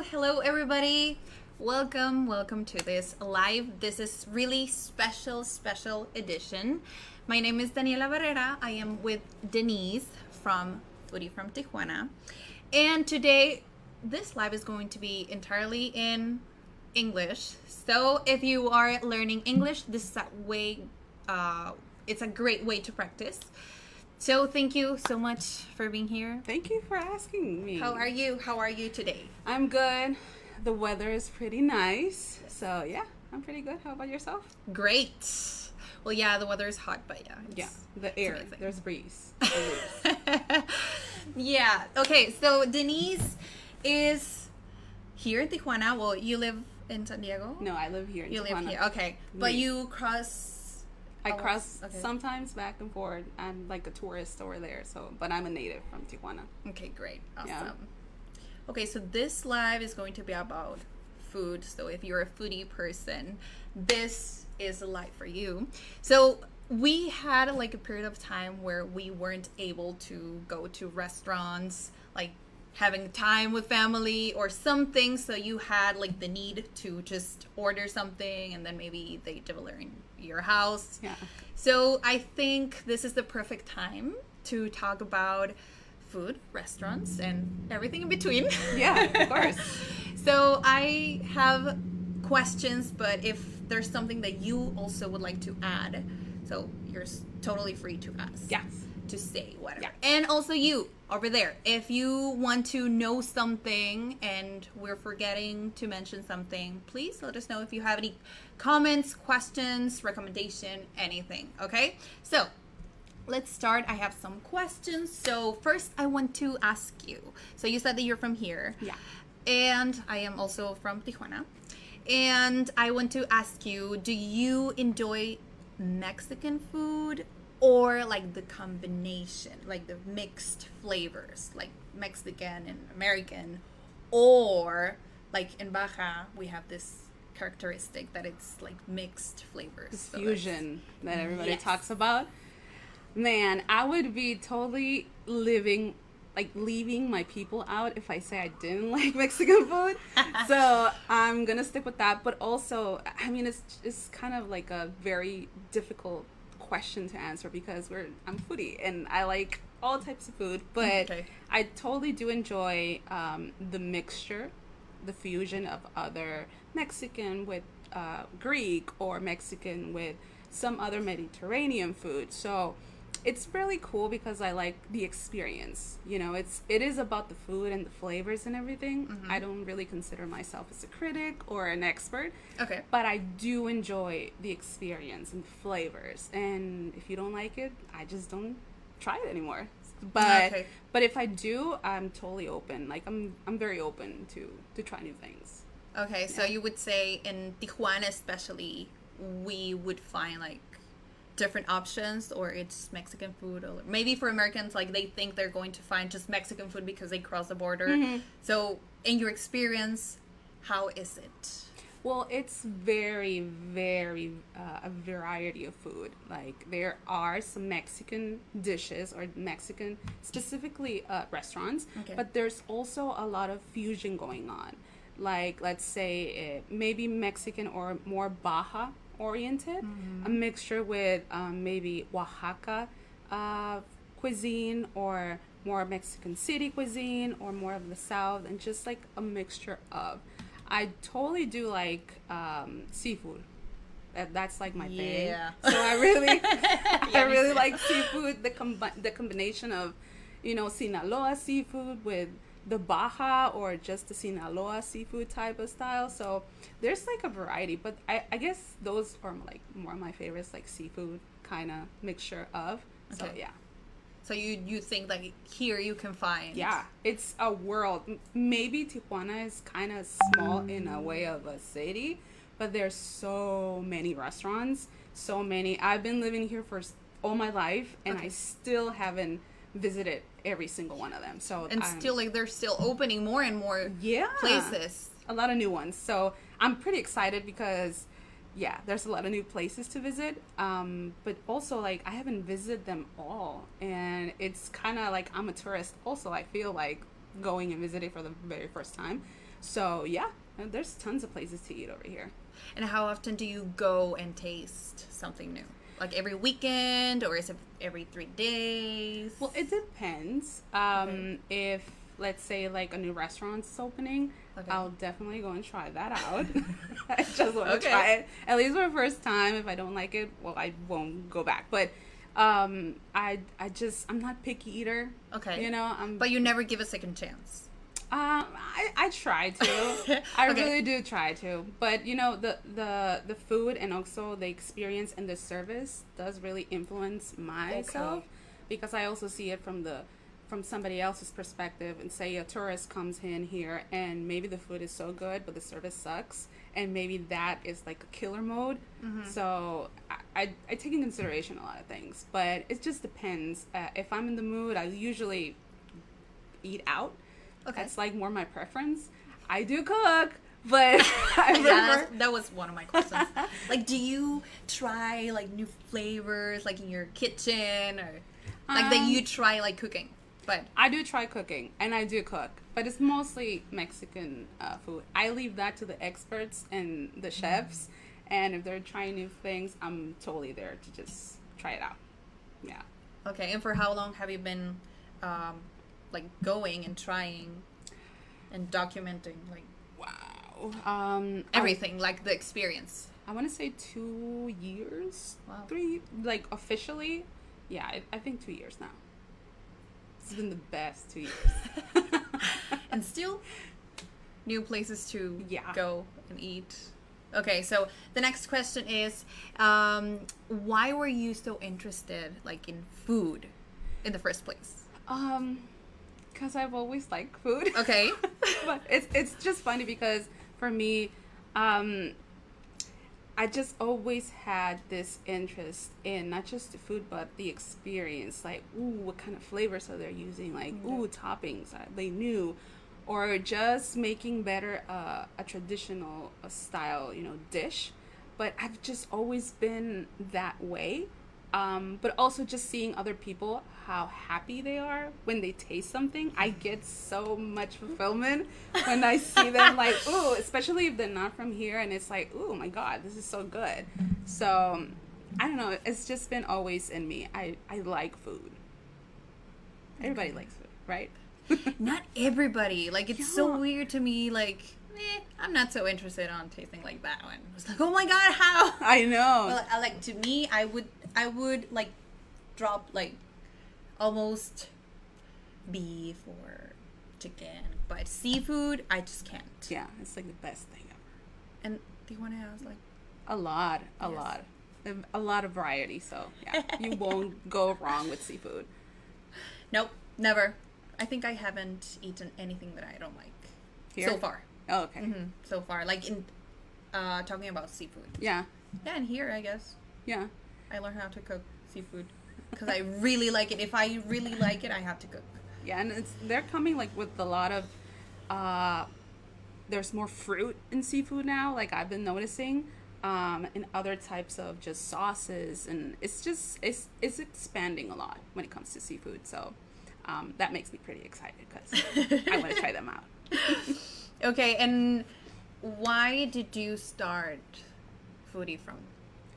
Hello, everybody. Welcome, welcome to this live. This is really special, special edition. My name is Daniela Barrera. I am with Denisse from Foodie from Tijuana. And today this live is going to be entirely in English. So if you are learning English, this is a way uh, it's a great way to practice. So thank you so much for being here. Thank you for asking me. How are you? How are you today? I'm good. The weather is pretty nice. So, yeah, I'm pretty good. How about yourself? Great. Well, yeah, the weather is hot, but yeah. Yeah, the air. There's breeze. Is. yeah. Okay, so Denisse is here in Tijuana. Well, you live in San Diego. no, I live here in you live Tijuana. here. Okay, but you cross. I Oh, cross okay. sometimes back and forth. I'm like a tourist over there, so but I'm a native from Tijuana. Okay, great. Awesome. Yeah. Okay, so this live is going to be about food. So if you're a foodie person, this is a live for you. So we had like a period of time where we weren't able to go to restaurants, like having time with family or something. So you had like the need to just order something and then maybe they deliver in your house. Yeah. So I think this is the perfect time to talk about food, restaurants, and everything in between. Yeah, of course. so I have questions, but if there's something that you also would like to add, so you're totally free to ask. Yes. To say whatever. Yeah. And also you over there, if you want to know something and we're forgetting to mention something, please let us know if you have any comments, questions, recommendation, anything. Okay? So let's start. I have some questions. So first I want to ask you. So you said that you're from here. Yeah. And I am also from Tijuana. And I want to ask you, do you enjoy Mexican food or like the combination, like the mixed flavors, like Mexican and American, or like in Baja we have this characteristic that it's like mixed flavors. This So fusion that everybody Yes. talks about. Man, I would be totally living like leaving my people out if I say I didn't like Mexican food. so I'm gonna stick with that. But also, I mean, it's it's kind of like a very difficult question to answer because we're I'm foodie and I like all types of food, but Okay. I totally do enjoy um, the mixture, the fusion of other Mexican with uh, Greek or Mexican with some other Mediterranean food. So it's really cool because I like the experience. You know, it's it is about the food and the flavors and everything. Mm-hmm. I don't really consider myself as a critic or an expert. Okay. But I do enjoy the experience and flavors. And if you don't like it, I just don't try it anymore. But Okay. but if I do, I'm totally open. Like I'm I'm very open to to try new things. Okay, so you would say in Tijuana especially, we would find like different options, or it's Mexican food, or maybe for Americans, like they think they're going to find just Mexican food because they cross the border. So, in your experience, how is it? Well, it's very, very uh, a variety of food. Like there are some Mexican dishes or Mexican, specifically uh, restaurants, Okay. but there's also a lot of fusion going on. Like let's say uh, maybe Mexican or more Baja oriented, a mixture with um, maybe Oaxaca uh, cuisine or more Mexican City cuisine or more of the South, and just like a mixture of. I totally do like um, seafood. That, that's like my thing. Yeah. So I really, I Yeah, really like seafood. The combi- the combination of, you know, Sinaloa seafood with the Baja or just the Sinaloa seafood type of style. So there's like a variety, but I, I guess those are like more my favorites, like seafood kind of mixture of. So Okay. yeah. So you you think like here you can find Yeah, it's a world. Maybe Tijuana is kind of small in a way of a city, but there's so many restaurants, so many. I've been living here for all my life, and I still haven't visited every single one of them. So and I'm- still like they're still opening more and more yeah places. a lot of new ones. So I'm pretty excited because, yeah, there's a lot of new places to visit. Um, but also, like, I haven't visited them all. And it's kind of like I'm a tourist, also, I feel like going and visiting for the very first time. So, yeah, there's tons of places to eat over here. And how often do you go and taste something new? Like every weekend, or is it every three days? Well, it depends. Um, If, let's say, like a new restaurant's opening, Okay. I'll definitely go and try that out. I just want to Okay. try it at least for the first time. If I don't like it, well, I won't go back. But um, I, I just, I'm not picky eater. Okay. You know, I'm. but you never give a second chance. Um, I, I try to. I Okay. really do try to. But you know, the the the food and also the experience and the service does really influence myself Okay. because I also see it from the from somebody else's perspective and say a tourist comes in here and maybe the food is so good but the service sucks and maybe that is like a killer mode so I, I, I take in consideration a lot of things but it just depends uh, if i'm in the mood i usually eat out Okay. that's like more my preference. I do cook, but I yeah, that was one of my questions. like, do you try like new flavors, like in your kitchen, or like that Um, you try like cooking? But I do try cooking, and I do cook, but it's mostly Mexican uh, food. I leave that to the experts and the chefs, and if they're trying new things, I'm totally there to just try it out. Yeah. okay, and for how long have you been, um, like going and trying, and documenting like Wow. Um, everything, like the experience? I want to say two years, Wow. three, like officially, Yeah, I, I think two years now. It's been the best two years. and still new places to Yeah. go and eat. Okay, so the next question is, um, why were you so interested, like in food, in the first place? Um, because I've always liked food. Okay. but it's it's just funny because for me, um, I just always had this interest in not just the food but the experience. Like, ooh, what kind of flavors are they using? Like, ooh, toppings they knew, or just making better uh, a traditional uh, style, you know, dish. But I've just always been that way. Um, but also just seeing other people how happy they are when they taste something i get so much fulfillment when i see them like ooh especially if they're not from here and it's like oh my god this is so good so i don't know it's just been always in me i i like food everybody likes food right Not everybody. Like it's so weird to me. Like, eh, I'm not so interested on tasting like that one. It's like, oh my god, how? i know Well, I, like to me, I would, I would like drop like almost beef or chicken, but seafood, I just can't. yeah it's like the best thing ever And Tijuana has like a lot a Yes. lot a lot of variety so yeah you won't go wrong with seafood Nope, never. I think I haven't eaten anything that I don't like Here? so far. oh, okay hmm So far, like in uh, talking about seafood. yeah Yeah, and here I guess yeah I learned how to cook seafood because I really like it. If I really like it, I have to cook. Yeah, and it's they're coming like with a lot of uh there's more fruit in seafood now, like I've been noticing. Um, and other types of just sauces and it's just it's it's expanding a lot when it comes to seafood so um, that makes me pretty excited because I want to try them out. Okay, and why did you start foodie from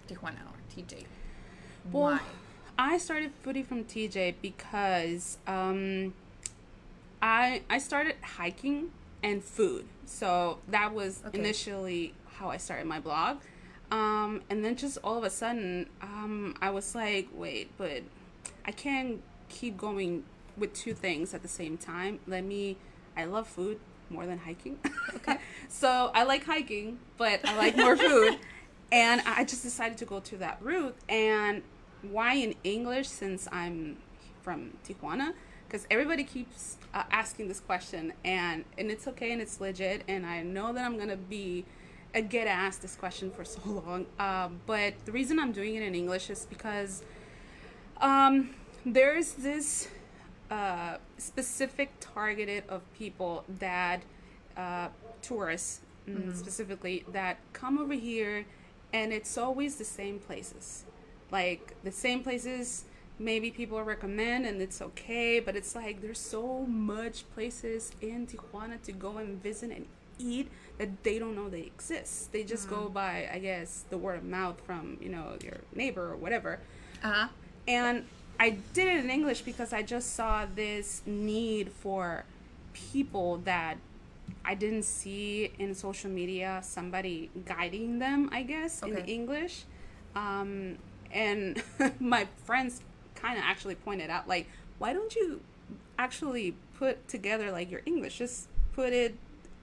Tijuana or TJ? Well, Why? I started foodie from TJ because um, I I started hiking and food. So that was Okay. initially how I started my blog. Um, and then just all of a sudden, um, I was like, wait, but I can't keep going with two things at the same time. Let me, I love food more than hiking. Okay. so I like hiking, but I like more food. And I just decided to go to that route. And why in English since I'm from Tijuana? Because everybody keeps uh, asking this question, and and it's okay and it's legit, and I know that I'm gonna be uh, get asked this question for so long. Um, but the reason I'm doing it in English is because um, there's this uh, specific targeted of people that uh, tourists mm, specifically that come over here and it's always the same places. Like the same places maybe people recommend and it's okay but it's like there's so much places in tijuana to go and visit and eat that they don't know they exist. They just go by i guess the word of mouth from you know your neighbor or whatever. Uh huh. and I did it in English because I just saw this need for people that I didn't see in social media, somebody guiding them, I guess, in English. Um, and my friends kind of actually pointed out, like, why don't you actually put together like your English? Just put it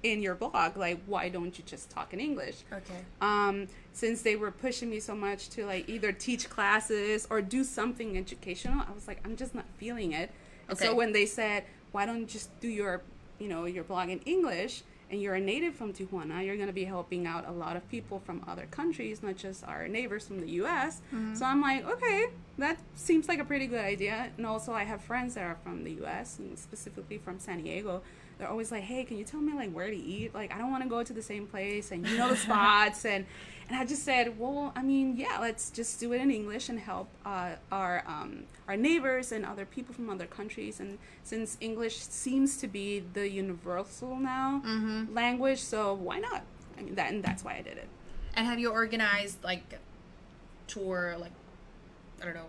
in your blog. Like, why don't you just talk in English? Okay. um, since they were pushing me so much to like either teach classes or do something educational, I was like, I'm just not feeling it. And Okay. so when they said, why don't you just do your, you know, your blog in English and you're a native from Tijuana, you're going to be helping out a lot of people from other countries, not just our neighbors from the U.S. Mm-hmm. So I'm like, okay, that seems like a pretty good idea. And also, I have friends that are from the U.S. and specifically from San Diego. They're always like, hey, can you tell me like where to eat? Like, I don't want to go to the same place, and you know the spots, and and I just said, well, I mean, yeah, let's just do it in English and help uh, our um, our neighbors and other people from other countries. And since English seems to be the universal now language, so why not? I mean, that and that's why I did it. And have you organized like tour, like I don't know,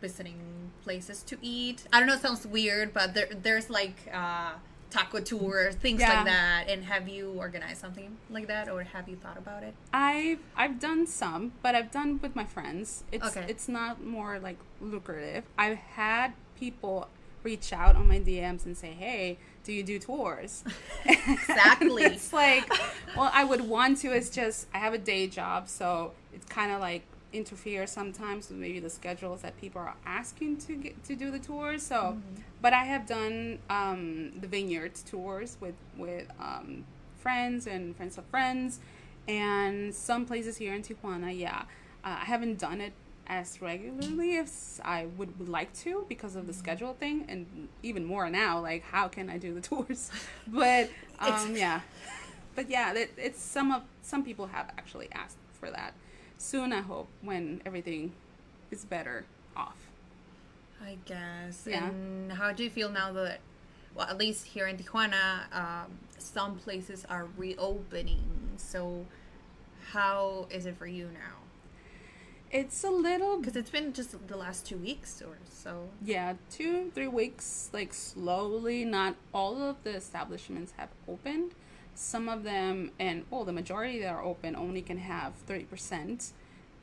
visiting places to eat? I don't know. It sounds weird, but there, there's like uh, taco tour, things Yeah. like that. And have you organized something like that, or have you thought about it? I've I've done some, but I've done with my friends. It's Okay. it's not more like lucrative. I've had people reach out on my DMs and say, "Hey, do you do tours?" Exactly. it's like, well, I would want to. It's just I have a day job, so it's kind of like interferes sometimes with maybe the schedules that people are asking to get to do the tours. So, Mm-hmm. But I have done um, the vineyards tours with with um, friends and friends of friends, and some places here in Tijuana. Yeah, uh, I haven't done it as regularly as I would, would like to because of the Mm-hmm. schedule thing, and even more now. Like, how can I do the tours? But um, yeah, but yeah, it, it's some of some people have actually asked for that. Soon, I hope, when everything is better off. I guess. Yeah. And how do you feel now that, well, at least here in Tijuana, um, some places are reopening. So, how is it for you now? It's a little Because it's been just the last two weeks or so. yeah, two, three weeks, like slowly. Not all of the establishments have opened. Some of them, and well, the majority that are open only can have 30%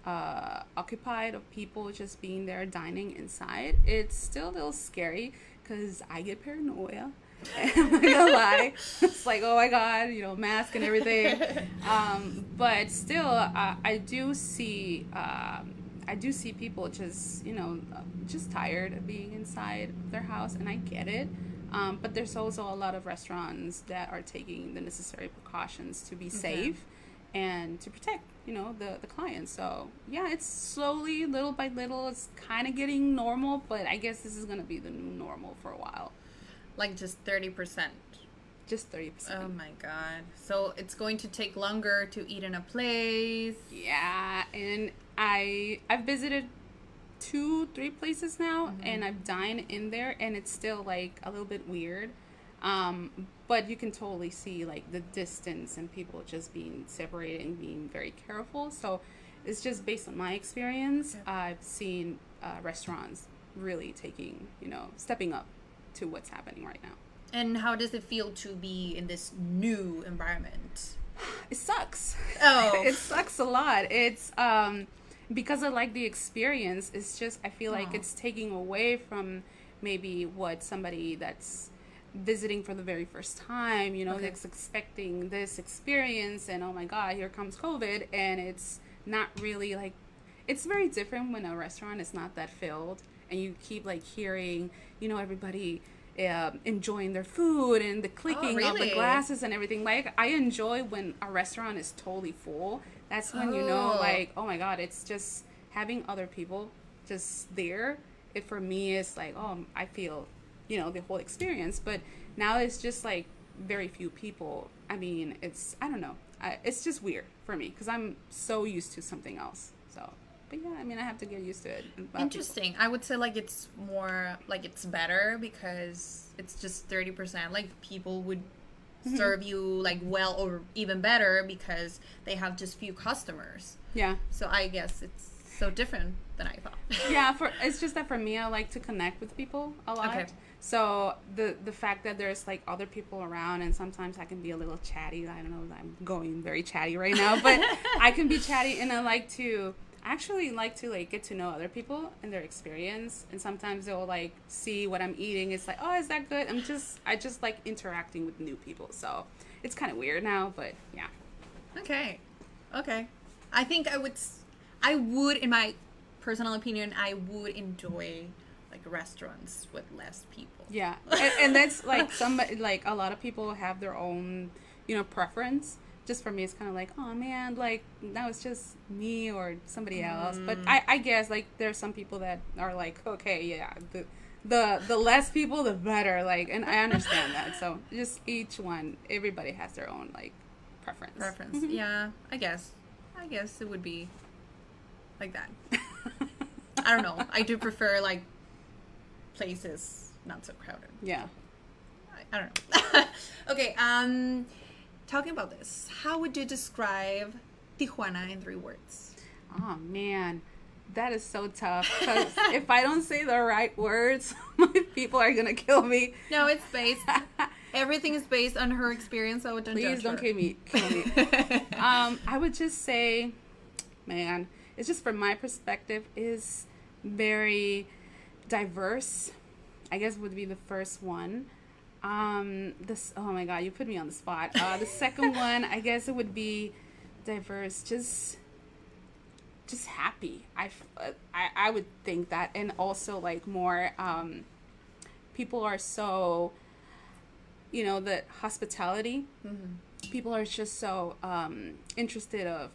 uh, occupied of people just being there dining inside. It's still a little scary because I get paranoia. I'm not gonna lie. It's like, oh my god, you know, mask and everything. Um, but still, uh, I do see, um, I do see people just, you know, just tired of being inside their house, and I get it. Um, but there's also a lot of restaurants that are taking the necessary precautions to be safe and to protect, you know, the the clients. So yeah, it's slowly, little by little, it's kind of getting normal. But I guess this is gonna be the new normal for a while. Like just 30%. Just thirty percent. Oh my god. So, it's going to take longer to eat in a place. Yeah, and I I've visited two, three places now, and I've dined in there, and it's still like a little bit weird. Um, but you can totally see like the distance and people just being separated and being very careful. So it's just based on my experience. I've seen uh, restaurants really taking, you know, stepping up to what's happening right now. And how does it feel to be in this new environment? it sucks. Oh. it sucks a lot. It's um because I like the experience. It's just I feel like Aw. it's taking away from maybe what somebody that's visiting for the very first time, you know, Okay. expecting this experience and oh my god, here comes COVID and it's not really like it's very different when a restaurant is not that filled and you keep like hearing, you know, everybody uh, enjoying their food and the clicking of the glasses and everything. Like I enjoy when a restaurant is totally full. That's when you know, Oh. like, oh my god, it's just having other people just there. It for me is like, oh, I feel, you know, the whole experience. But now it's just like very few people. I mean, it's I don't know. I, it's just weird for me because I'm so used to something else. So, but yeah, I mean, I have to get used to it. and a lot of people- Interesting. I would say like it's more like it's better because it's just 30%. Like people would Mm-hmm. serve you like well or even better because they have just few customers. Yeah. So I guess it's so different than I thought. yeah for it's just that for me i like to connect with people a lot Okay. So the the fact that there's like other people around and sometimes i can be a little chatty i don't know i'm going very chatty right now but i can be chatty and i like to actually like to like get to know other people and their experience and sometimes they'll like see what i'm eating it's like oh is that good i'm just i just like interacting with new people so it's kind of weird now but yeah Okay. Okay. I think I would I would in my personal opinion I would enjoy like restaurants with less people. Yeah, and, and that's like some like a lot of people have their own, you know, preference. Just for me, it's kind of like, oh man, like now it's just me or somebody else. But mm. I, I guess like there's some people that are like, okay, yeah, the the the less people, the better. Like, and I understand that. So just each one, everybody has their own like preference. Preference. Mm-hmm. Yeah, I guess. I guess it would be like that. I don't know. I do prefer like places not so crowded. Yeah. I, I don't know. okay, um talking about this, how would you describe Tijuana in three words? Oh man, that is so tough. Because if I don't say the right words, my people are gonna kill me. No, it's based Everything is based on her experience, so don't Please don't kill me. Kill me. um, I would just say, man, it's just from my perspective is very diverse. I guess would be the first one. Um, this oh my god, you put me on the spot. Uh, the second one, I guess it would be diverse. Just just happy. I, I I would think that, and also like more. Um, people are so you know the hospitality people are just so um interested of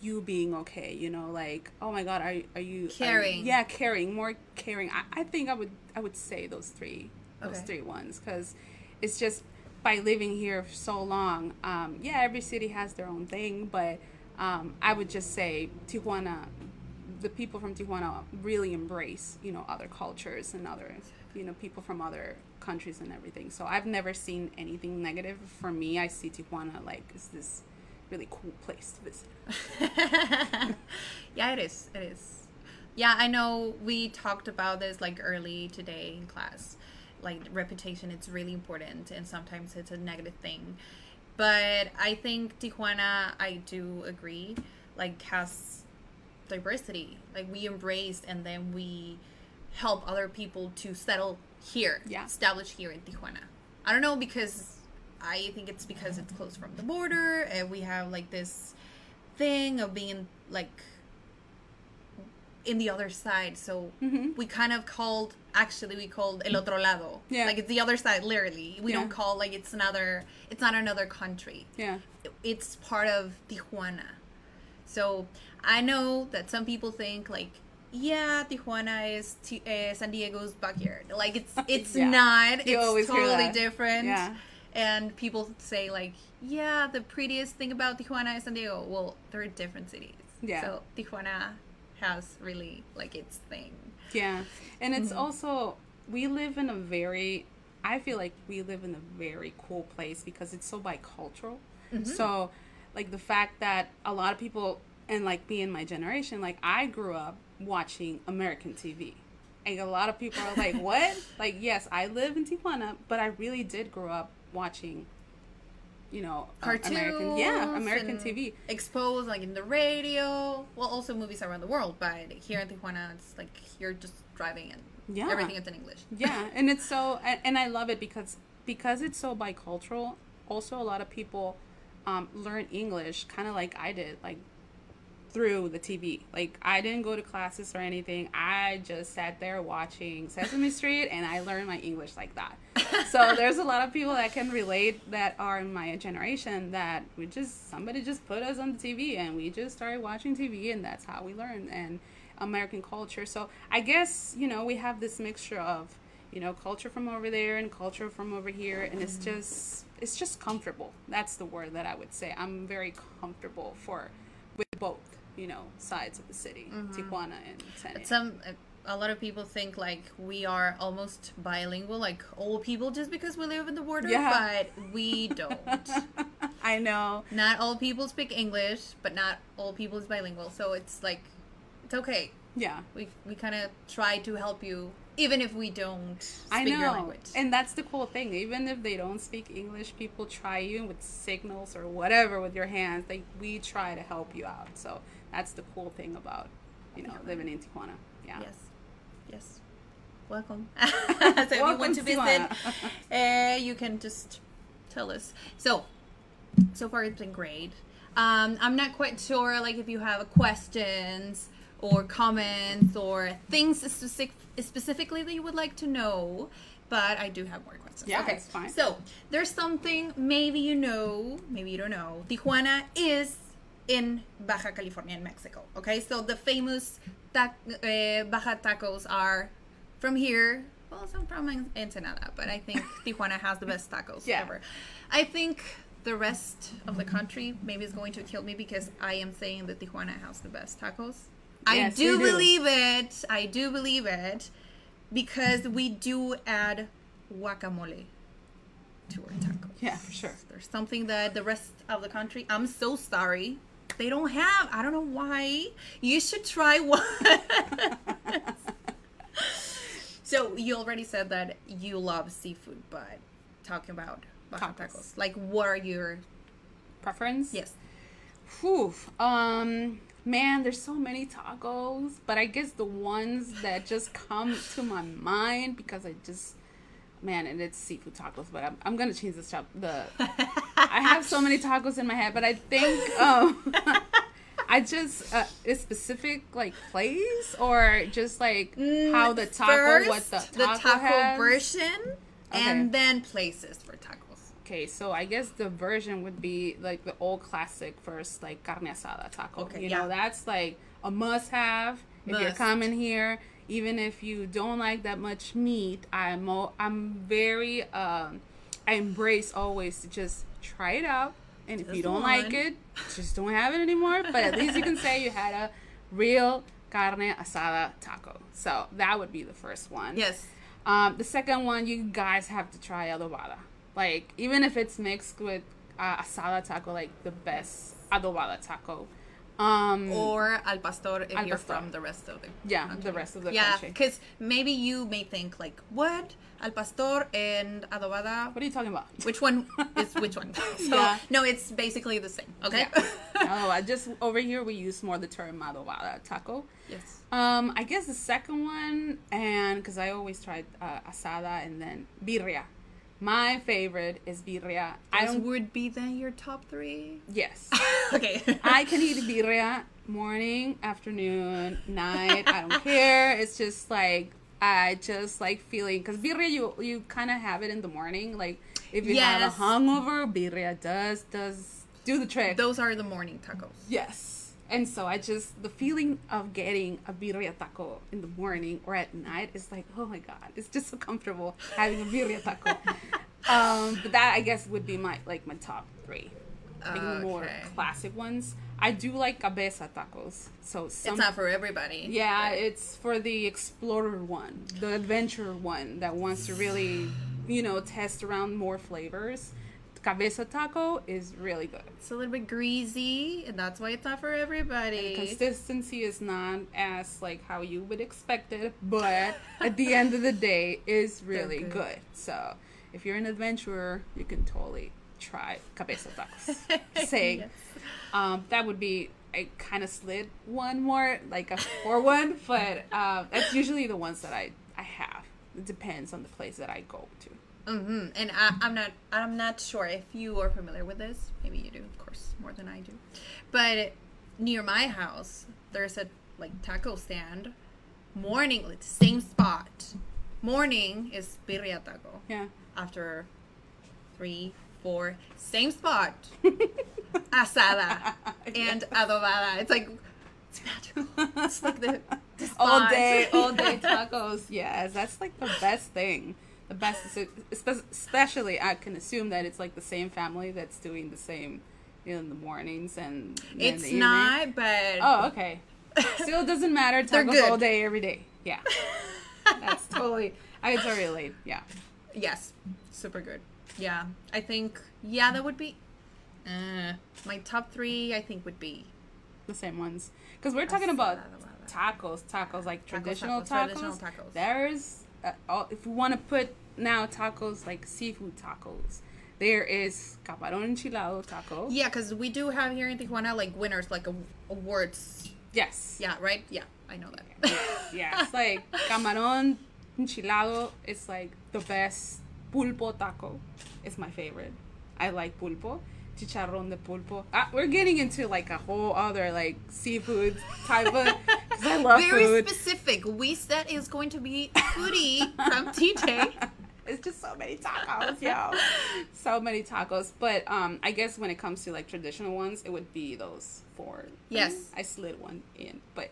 you being okay you know like oh my god are, are you are you- Caring. yeah caring more caring I, I think i would i would say those three those Okay. three ones because it's just by living here for so long um yeah every city has their own thing but um i would just say tijuana the people from Tijuana really embrace, you know, other cultures and other, you know, people from other countries and everything. So I've never seen anything negative. For me, I see Tijuana like is this really cool place to visit. yeah, it is. It is. Yeah, I know we talked about this like early today in class. Like reputation, it's really important, and sometimes it's a negative thing. But I think Tijuana, I do agree, like has diversity. Like we embrace and then we help other people to settle here, Yeah. establish here in Tijuana. I don't know because I think it's because it's close from the border and we have like this thing of being like in the other side. So we kind of called actually we called el otro lado. Yeah. Like it's the other side literally. We Yeah. don't call like it's another it's not another country. Yeah. It's part of Tijuana. So I know that some people think like yeah, Tijuana is T- uh, San Diego's backyard. Like it's it's Yeah. not. You It's totally different. Yeah. And people say like, yeah, the prettiest thing about Tijuana is San Diego. Well, they're different cities. Yeah. So Tijuana has really like its thing. Yeah. And it's mm-hmm. also, we live in a very, I feel like we live in a very cool place because it's so bicultural. Mm-hmm. So, like, the fact that a lot of people, and like me and my generation, like, I grew up watching American TV. And a lot of people are like, what? Like, yes, I live in Tijuana, but I really did grow up watching, you know, uh, Cartoons. American, yeah, American TV. Exposed like in the radio. Well, also movies around the world, but here in Tijuana, it's like you're just driving and Yeah. everything is in English. yeah and it's so and, and i love it because because it's so bicultural also a lot of people um, learn english kind of like i did like through the tv like i didn't go to classes or anything. I just sat there watching sesame street and i learned my english like that. So there's a lot of people that can relate that are in my generation that we just somebody just put us on the tv and we just started watching tv and that's how we learned and american culture. So i guess you know we have this mixture of you know culture from over there and culture from over here and it's mm-hmm. just it's just comfortable. That's the word that i would say. I'm very comfortable for with both you know sides of the city mm-hmm. tijuana and Diego. Some a lot of people think like we are almost bilingual, like old people, just because we live in the border. Yeah. But we don't. i know not all people speak English, but not all people is bilingual. So it's like it's okay. yeah We we kind of try to help you, even if we don't speak I know. your language. And that's the cool thing. Even if they don't speak English, people try you with signals or whatever with your hands. Like we try to help you out. So that's the cool thing about, you know, living in Tijuana. Yeah. Yes. Yes. Welcome. so if you Welcome want to visit, uh, you can just tell us. So, so far it's been great. Um, I'm not quite sure, like, if you have questions or comments or things specific, specifically that you would like to know, but I do have more questions. Yeah, okay. it's fine. So, there's something maybe you know, maybe you don't know. Tijuana is in Baja California in Mexico. Okay, so the famous ta- uh, Baja tacos are from here. Well, some from En- Ensenada, but I think Tijuana has the best tacos Yeah. ever. I think the rest of the country maybe is going to kill me because I am saying that Tijuana has the best tacos. I do do. believe it. I do believe it because we do add guacamole to our tacos. Yeah, for sure. There's something that the rest of the country, I'm so sorry, they don't have. I don't know why. You should try one. so you already said that you love seafood, but talking about Baja Tacos. tacos. Like, what are your Preference? yes? Whew. Um, man, there's so many tacos, but I guess the ones that just come to my mind because I just, man, and it's seafood tacos. But I'm, I'm gonna change this up. The I have so many tacos in my head, but I think um, I just uh, a specific like place or just like how the taco, First, what the taco, the taco has. version, and then places for tacos. Okay, so I guess the version would be like the old classic first, like carne asada taco. Okay, you yeah. know, that's like a must have if you're Must. coming here. Even if you don't like that much meat, I'm o- I'm very um I embrace always to just try it out. And if you don't like it, just don't have it anymore. But at least you can say you had a real carne asada taco. So that would be the first one. Yes. Um, the second one, you guys have to try adobada. Like, even if it's mixed with uh, asada taco, like the best adobada taco. Um, Or al pastor if Al you're pastor. from the rest of the yeah, the rest of the yeah, country. because maybe you may think like what al pastor and adobada. What are you talking about? Which one is which one? So Yeah. no, it's basically the same. Okay. oh, I just over here we use more the term adobada taco. yes. Um, I guess the second one, and because I always tried uh, asada and then birria. My favorite is birria. I don't. would be then your top three. Yes. okay. I can eat birria morning, afternoon, night. I don't care. It's just like I just like feeling because birria you you kind of have it in the morning. Like if you have a hangover, birria does does do the trick. Those are the morning tacos. yes. And so I just the feeling of getting a birria taco in the morning or at night is like oh my god, it's just so comfortable having a birria taco. um, but that I guess would be my like my top three. Like the more classic ones. I do like cabeza tacos. So some it's not for everybody. yeah, but- it's for the explorer one, the adventure one that wants to really, you know, test around more flavors. Cabeza taco is really good. it's a little bit greasy, and that's why it's not for everybody. The consistency is not as like how you would expect it, but at the end of the day, is really good. good. So if you're an adventurer, you can totally try cabeza tacos. Saying Yes. Um, that would be I kind of slid one more like a four one, but uh, that's usually the ones that I I have. It depends on the place that I go to. hmm And I, I'm not. I'm not sure if you are familiar with this. Maybe you do, of course, more than I do. But near my house, there's a like taco stand. Morning, like, same spot. Morning is birria taco. Yeah. After three, four, same spot. Asada and adobada. It's like it's magical. It's like the, the all day, all day tacos. Yes, that's like the best thing. The best, especially I can assume that it's like the same family that's doing the same in the mornings and in It's not, but Oh, okay. Still doesn't matter. They're Tacos good. all day, every day. Yeah, that's totally. I can totally relate. Yeah. Yes, super good. Yeah, I think yeah that would be uh, my top three. I think would be the same ones because we're talking about tacos tacos like Tacos, traditional tacos, tacos, traditional tacos. there's uh, all, if we want to put now tacos like seafood tacos there is camarón enchilado taco yeah because we do have here in Tijuana like winners like awards. yes Yeah, right. Yeah, I know that. yeah it's like camarón enchilado is like the best pulpo taco it's my favorite i like pulpo chicharrón de pulpo ah, we're getting into like a whole other like seafood type of i love Very food specific. We said is going to be foodie from TJ. it's just so many tacos, yo. so many tacos. But um, I guess when it comes to like traditional ones, it would be those four. Yes. I slid one in, but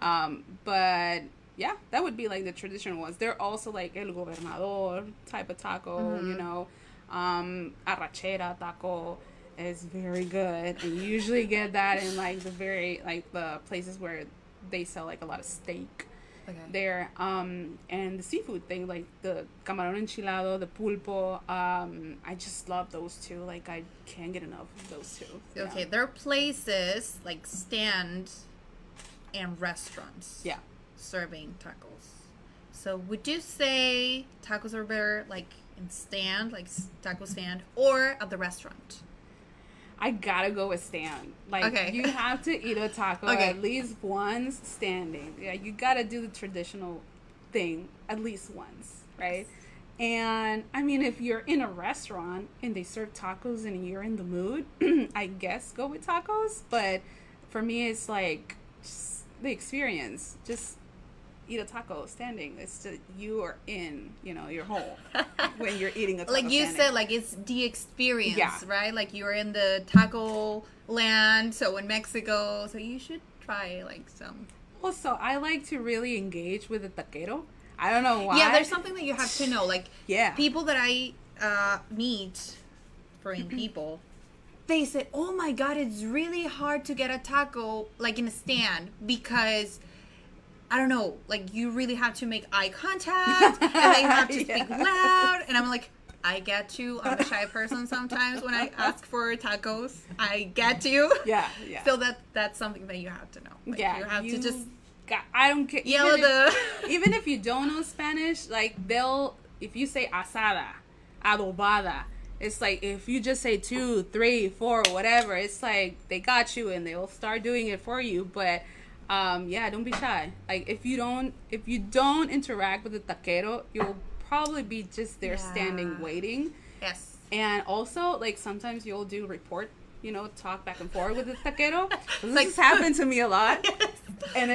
um, but yeah, that would be like the traditional ones. They're also like el gobernador type of taco, you know. Um, arrachera taco is very good, and you usually get that in like the very like the places where they sell like a lot of steak Okay. there um and the seafood thing like the camarón enchilado the pulpo um i just love those two like i can't get enough of those two Yeah. Okay, there are places like stand and restaurants. yeah serving tacos. So would you say tacos are better like in stand, like taco stand, or at the restaurant? I gotta go with stand. Like Okay. you have to eat a taco Okay. at least once standing. Yeah, you gotta do the traditional thing at least once, right? And I mean, if you're in a restaurant and they serve tacos and you're in the mood, I guess go with tacos. But for me, it's like just the experience. Just eat a taco standing. It's just you are in, you know, your home when you're eating a taco. like you standing. said, like it's the experience, Yeah. right? Like you're in the taco land, so in Mexico, so you should try like some. Also, I like to really engage with the taquero. I don't know why. Yeah, there's something that you have to know. Like, Yeah. people that I uh, meet, foreign people, they say, "Oh my god, it's really hard to get a taco like in a stand because." I don't know, like you really have to make eye contact and they have to speak Yeah. loud. And I'm like, I get you. I'm a shy person sometimes when I ask for tacos. I get you. Yeah, yeah. So that that's something that you have to know. Like, yeah, you have to just Got, I don't care. yell even the. if, even if you don't know Spanish, like they'll if you say asada, adobada, it's like if you just say two, three, four, whatever, it's like they got you and they'll start doing it for you. But um, yeah, don't be shy. Like if you don't if you don't interact with the taquero, you'll probably be just there standing waiting. yes. And also, like sometimes you'll do report, you know, talk back and forth with the taquero. This Like- has happened to me a lot. And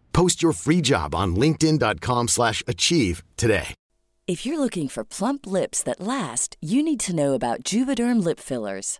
Post your free job on linkedin.com/achieve slash achieve today. If you're looking for plump lips that last, you need to know about Juvederm lip fillers.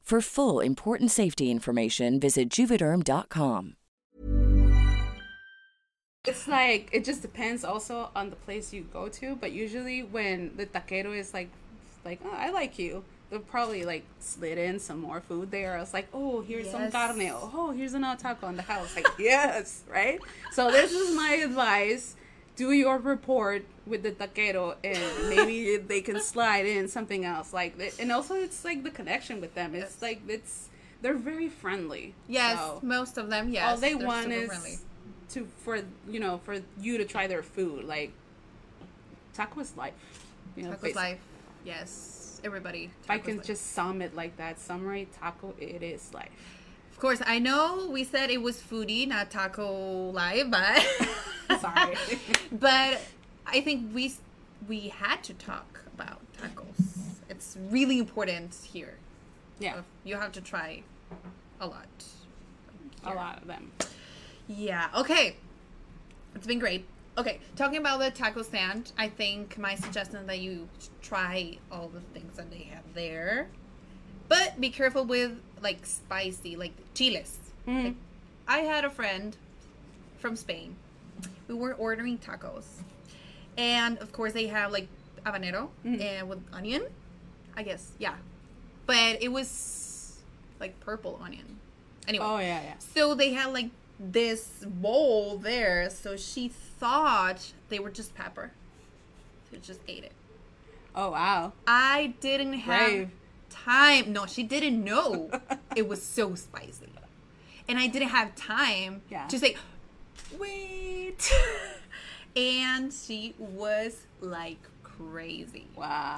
For full important safety information, visit juvederm.com. it's like it just depends also on the place you go to. But usually when the taquero is like like, oh, I like you. They'll probably like slid in some more food there. I was like, oh, here's some carne. Oh, here's another taco in the house. Like, yes, right? So this is my advice. Do your report with the taquero and maybe they can slide in something else. Like, and also it's like the connection with them. It's like, it's, they're very friendly. Yes, So- most of them. Yes, all they want is friendly. to for you know for you to try their food like taco is life you know Taco's life. Yes, everybody. if i can life. just sum it like that summary taco it is life course, I know we said it was foodie, not taco live, but Sorry. but I think we we had to talk about tacos. It's really important here. yeah You have to try a lot. a lot of them Yeah. Okay. It's been great. Okay, talking about the taco stand, I think my suggestion is that you try all the things that they have there, but be careful with like spicy, like chiles. Mm-hmm. Like, I had a friend from Spain. We were ordering tacos, and of course they have like habanero mm-hmm. and with onion. I guess yeah, but it was like purple onion. Anyway, oh yeah yeah so they had like this bowl there, so she thought they were just pepper. So she just ate it. oh wow I didn't have Brave. Time. No, she didn't know it was so spicy. And I didn't have time Yeah. to say, wait. and she was like crazy. Wow.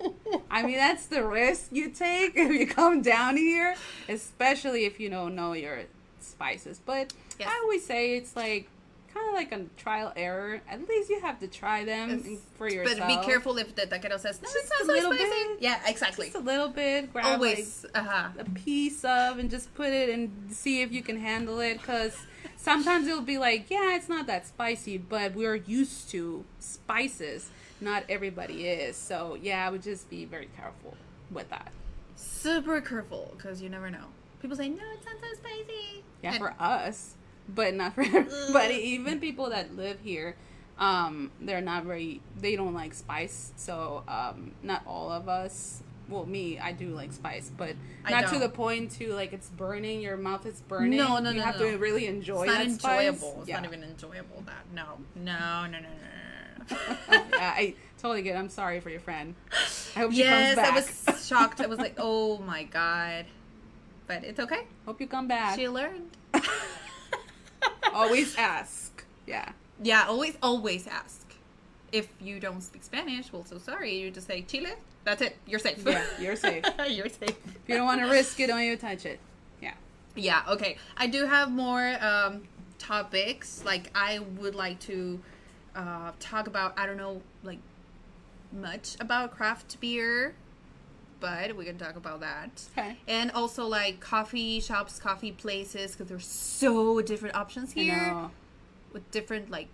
I mean, that's the risk you take if you come down here, especially if you don't know your spices. But Yes. I always say it's like kind of like a trial error. At least you have to try them Yes. for yourself. But be careful if the taquero says, no, it's not a so little spicy. bit. Yeah, exactly. Just a little bit. Grab Always. like uh-huh. a piece of and just put it and see if you can handle it because sometimes it'll be like yeah it's not that spicy but we're used to spices not everybody is so yeah i would just be very careful with that Super careful because you never know. People say, no, it's not so spicy. yeah And- for us but not for everybody But even people that live here um they're not very they don't like spice so um not all of us well me i do like spice but I not to the point to like it's burning your mouth is burning No, no, you no, You have no. to really enjoy it's not that spice. enjoyable. It's yeah. not even enjoyable. That no, no, no, no, no. yeah, I totally get. it. I'm sorry for your friend. I hope she yes, comes I was shocked. I was like, oh my god, but it's okay. hope you come back. She learned. Always ask. Yeah. Yeah, always, always ask. If you don't speak Spanish, well, so sorry. You just say Chile. That's it. You're safe. Yeah, you're safe. you're safe. If you don't want to risk it, don't even touch it. Yeah. Yeah, okay. I do have more um, topics. Like, I would like to uh, talk about, I don't know, like, much about craft beer, but we can talk about that. Okay. And also, like, coffee shops, coffee places, because there's so different options here with different, like,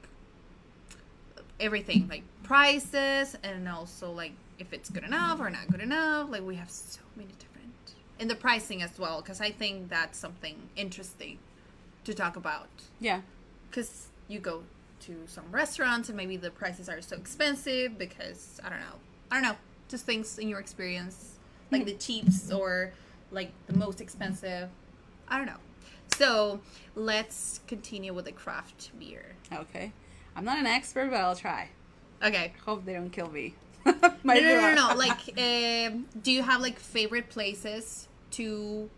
everything, like prices, and also, like, if it's good enough or not good enough. Like, we have so many different. And the pricing as well, because I think that's something interesting to talk about. Yeah. Because you go to some restaurants and maybe the prices are so expensive because, I don't know. I don't know. Just things in your experience, like the cheaps or like the most expensive. I don't know. So let's continue with the craft beer. Okay. I'm not an expert, but I'll try. Okay. Hope they don't kill me. No, no, no, no, no. Like, um, do you have like favorite places to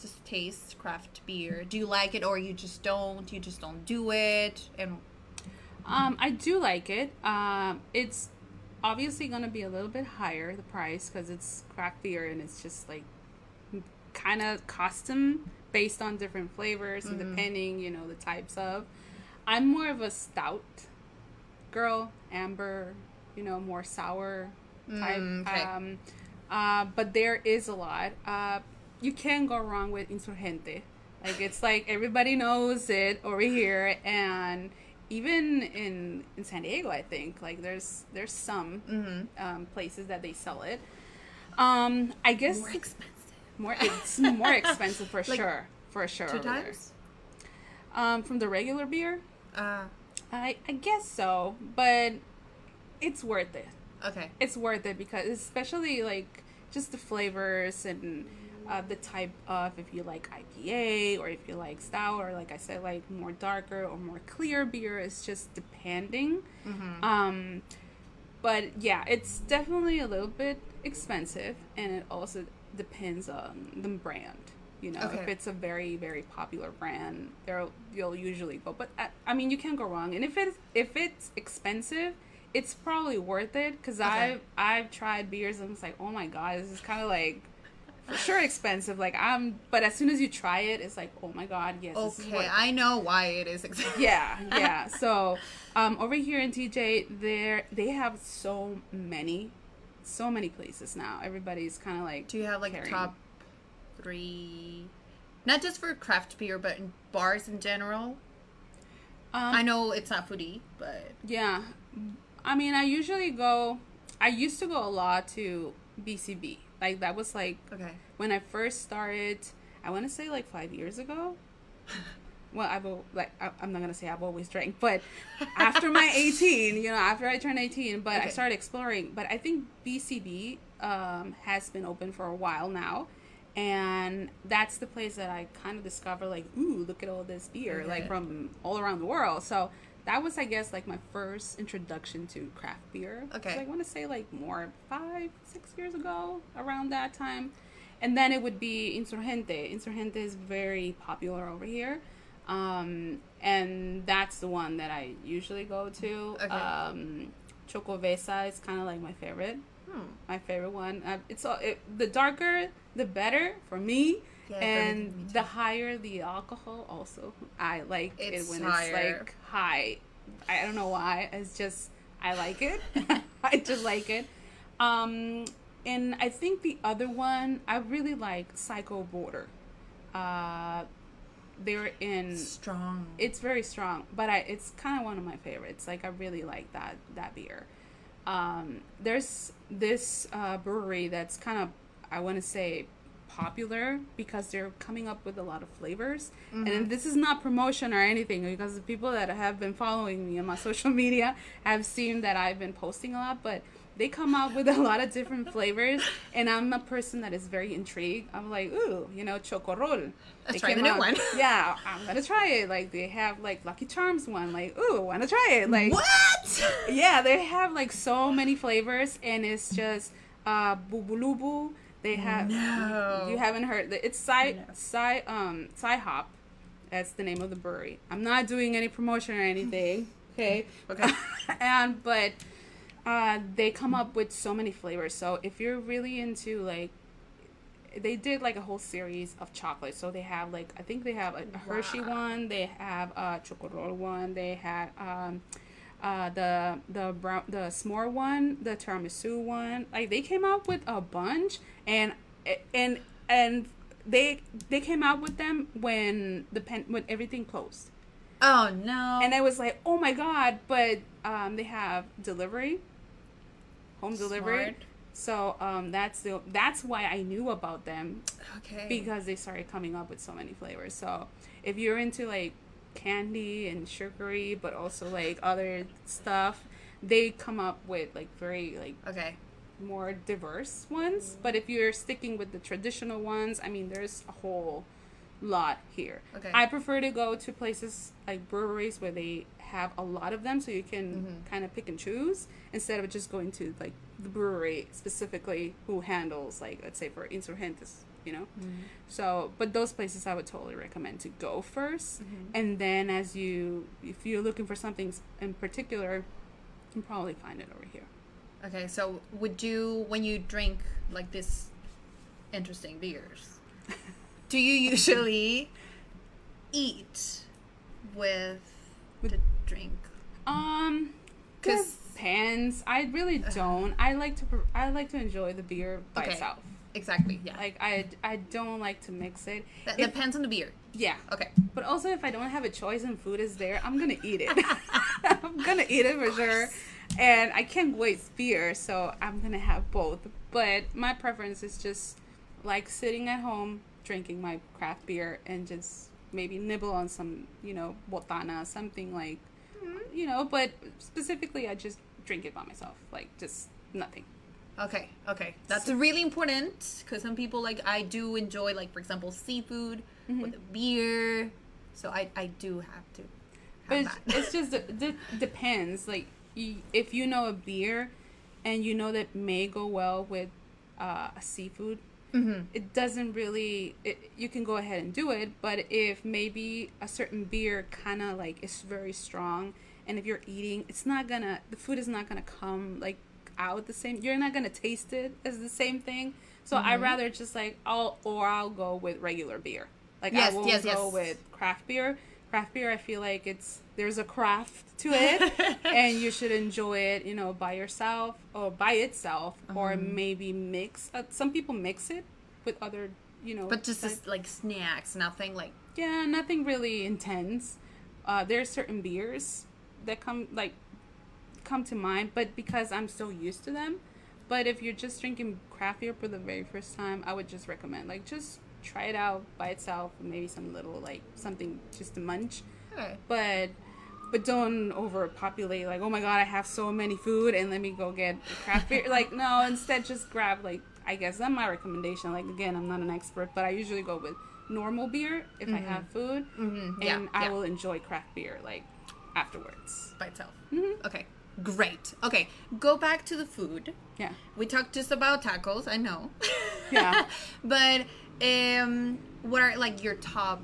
just taste craft beer? Do you like it or you just don't? You just don't do it? And Um, I do like it. Um, it's obviously going to be a little bit higher the price because it's craft beer and it's just like kind of custom based on different flavors and depending, you know, the types of. I'm more of a stout girl, amber, you know, more sour type. Mm, okay. Um, uh, but there is a lot. Uh, you can't go wrong with Insurgente. Like it's like everybody knows it over here, and even in in San Diego, I think like there's there's some Mm-hmm. um, places that they sell it. Um, I guess more expensive. more it's more expensive for Like, sure, for sure. Two there. times? Um, from the regular beer, Uh, I I guess so, but it's worth it okay. it's worth it because especially like just the flavors and uh, the type of if you like IPA or if you like stout or like I said like more darker or more clear beer it's just depending. Um but yeah it's definitely a little bit expensive and it also depends on the brand you know? If it's a very very popular brand there you'll usually go but I, I mean you can't go wrong. And if it's if it's expensive it's probably worth it because Okay. I've I've tried beers and it's like oh my god this is kind of like for sure expensive like I'm but as soon as you try it it's like oh my god yes Okay. I know why it is expensive. yeah yeah so um over here in TJ there they have so many so many places now everybody's kind of like Do you have like carrying- top three? Not just for craft beer, but in bars in general. um, I know it's not foodie, but Yeah. I mean, I usually go, I used to go a lot to BCB. Like, that was like okay. when I first started, I want to say like five years ago. Well, I've like I- I'm not gonna say I've always drank, but after my 18, you know, after I turned 18, but I started exploring. But I think BCB um, has been open for a while now, and that's the place that I kind of discovered like, ooh, look at all this beer, like from all around the world. So that was I guess like my first introduction to craft beer. Okay. I want to say like more five, six years ago, around that time. And then it would be Insurgente. Insurgente is very popular over here. Um, and that's the one that I usually go to. Okay. Um, Chocovesa is kind of like my favorite. Hmm. My favorite one. Uh, it's all, it, the darker, the better for me. Yeah, for and me- me the higher the alcohol, also I like It's it when higher. it's like high. I don't know why. It's just I like it. I just like it. Um, and I think the other one I really like Psycho Border. Uh, they're in. Strong. It's very strong, but I it's kind of one of my favorites. Like I really like that that beer. Um, there's this uh, brewery that's kind of I want to say popular because they're coming up with a lot of flavors. And this is not promotion or anything because the people that have been following me on my social media have seen that I've been posting a lot, but they come out with a lot of different flavors and I'm a person that is very intrigued. I'm like, ooh, you know, chocorrol. Let's try the new out- one. Yeah, I'm gonna try it. Like they have like Lucky Charms one. Like, ooh, wanna try it? Like what? yeah, they have like so many flavors, and it's just uh bubulubu. They have No. you haven't heard the it's Sci Sci um Sci Hop. That's the name of the brewery. I'm not doing any promotion or anything. Okay. Okay. and but uh they come up with so many flavors. So if you're really into like they did like a whole series of chocolate. So they have like I think they have a, Hershey one, they have a chocolate one, they had um uh the the brown the s'more one, the tiramisu one. Like they came out with a bunch and and and they they came out with them when the pen when everything closed. Oh no. And I was like, "Oh my god!" But um, they have delivery, home delivery. So um, that's the that's why I knew about them okay. because they started coming up with so many flavors. So if you're into like candy and sugary, but also like other stuff, they come up with like very like okay. more diverse ones. But if you're sticking with the traditional ones, I mean, there's a whole lot here. Okay. I prefer to go to places like breweries where they have a lot of them, so you can mm-hmm. kind of pick and choose instead of just going to like the brewery specifically who handles like let's say for Insurgentes. You know, mm-hmm. so but those places I would totally recommend to go 1st mm-hmm. and then as you if you're looking for something in particular, you can probably find it over here. Okay. So would you when you drink like this interesting beers, do you usually eat with with the drink? Um, cause pans. I really uh-huh. don't. I like to. I like to enjoy the beer by Okay. itself. Exactly. Yeah. Like I, I don't like to mix it. that If- depends on the beer. yeah. Okay. But also, if I don't have a choice and food is there, I'm gonna eat it. I'm gonna eat it for sure. And I can't waste beer, so I'm gonna have both. But my preference is just like sitting at home, drinking my craft beer, and just maybe nibble on some, you know, botana, something like, mm-hmm. you know. But specifically, I just drink it by myself, like just nothing. Okay, okay. That's really important because some people like I do enjoy like for example seafood Mm-hmm. with a beer. So I I do have to But have it's, that. it's just it depends. Like you, if you know a beer, and you know that may go well with uh, a seafood, Mm-hmm. it doesn't really. It, you can go ahead and do it. But if maybe a certain beer kind of like is very strong, and if you're eating, it's not gonna. The food is not gonna come like out the same. You're not gonna taste it as the same thing. So I Mm-hmm. rather just like I'll or I'll go with regular beer. Like Yes, I won't yes, go yes. with craft beer. Craft beer, I feel like it's there's a craft to it, and you should enjoy it, you know, by yourself or by itself, or Uh-huh. maybe mix. Uh, some people mix it with other, you know. But just as, like snacks, nothing like yeah, nothing really intense. Uh, are certain beers that come like come to mind, but because I'm so used to them. But if you're just drinking craft beer for the very first time, I would just recommend like just try it out by itself, maybe some little like something just to munch. okay. But but don't overpopulate like oh my god I have so many food and let me go get craft beer. like no, instead just grab like I guess that's my recommendation. Like again, I'm not an expert, but I usually go with normal beer if I have food, Mm-hmm. Yeah, and I yeah. will enjoy craft beer like afterwards. by itself. Mm-hmm. Okay, great. Okay, go back to the food. Yeah. We talked just about tacos. I know. Yeah. but um, what are like your top,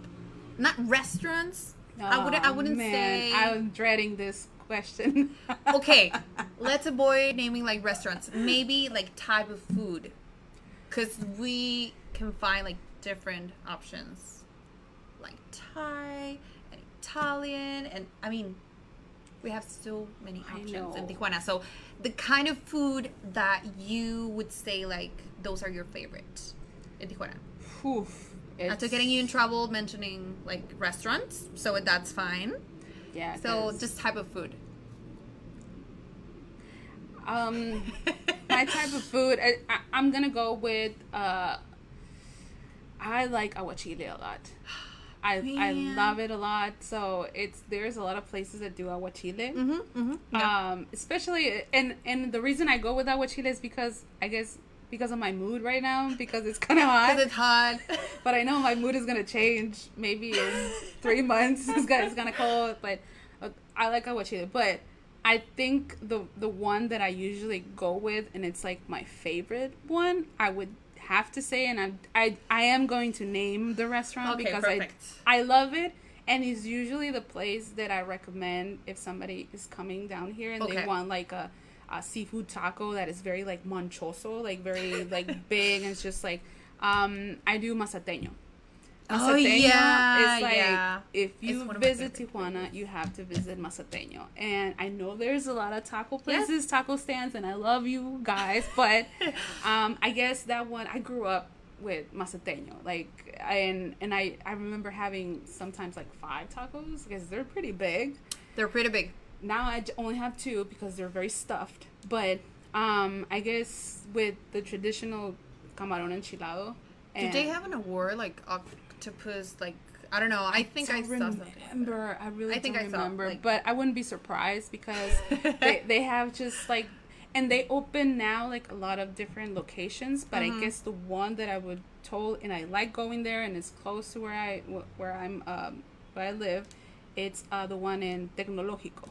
not restaurants? I wouldn't. I Oh, wouldn't man, say. I'm dreading this question. okay, let's avoid naming like restaurants. Maybe like type of food, because we can find like different options, like Thai and Italian, and I mean, we have so many options in. Tijuana. So, the kind of food that you would say like those are your favorite in Tijuana. Oof, After getting you in trouble mentioning like restaurants, so that's fine. yeah. So 'cause, just type of food. um, my type of food, I, I, I'm gonna go with. Uh, I like aguachile a lot. I I love it a lot. So it's there's a lot of places that do aguachile. Mm-hmm. Um, especially and and the reason I go with aguachile is because I guess because of my mood right now because it's kind of hot. Because it's hot. but I know my mood is gonna change maybe in three months. It's gonna, it's gonna cold, but uh, I like aguachile. But I think the the one that I usually go with, and it's like my favorite one, I would have to say, and I I, I am going to name the restaurant Okay, because perfect. I I love it. And it's usually the place that I recommend if somebody is coming down here and Okay. they want like a, a seafood taco that is very like manchoso, like very like big and it's just like um I do Mazateño. Oh, yeah, is like yeah. if you one of my visit Tijuana, you have to visit Mazateño. And I know there's a lot of taco places, taco stands, and I love you guys, but um, I guess that one I grew up with Mazateño, like and and I I remember having sometimes like five tacos because they're pretty big. They're pretty big. Now I only have two because they're very stuffed, but um, I guess with the traditional camarón enchilado. Did and- they have an award like octopus? Like I don't know. I think I, don't saw something. remember. I really I think I saw, remember, like- but I wouldn't be surprised because they they have just like, and they open now like a lot of different locations. But Mm-hmm. I guess the one that I would told and I like going there and it's close to where I where I'm um where I live. It's uh the one in Tecnológico.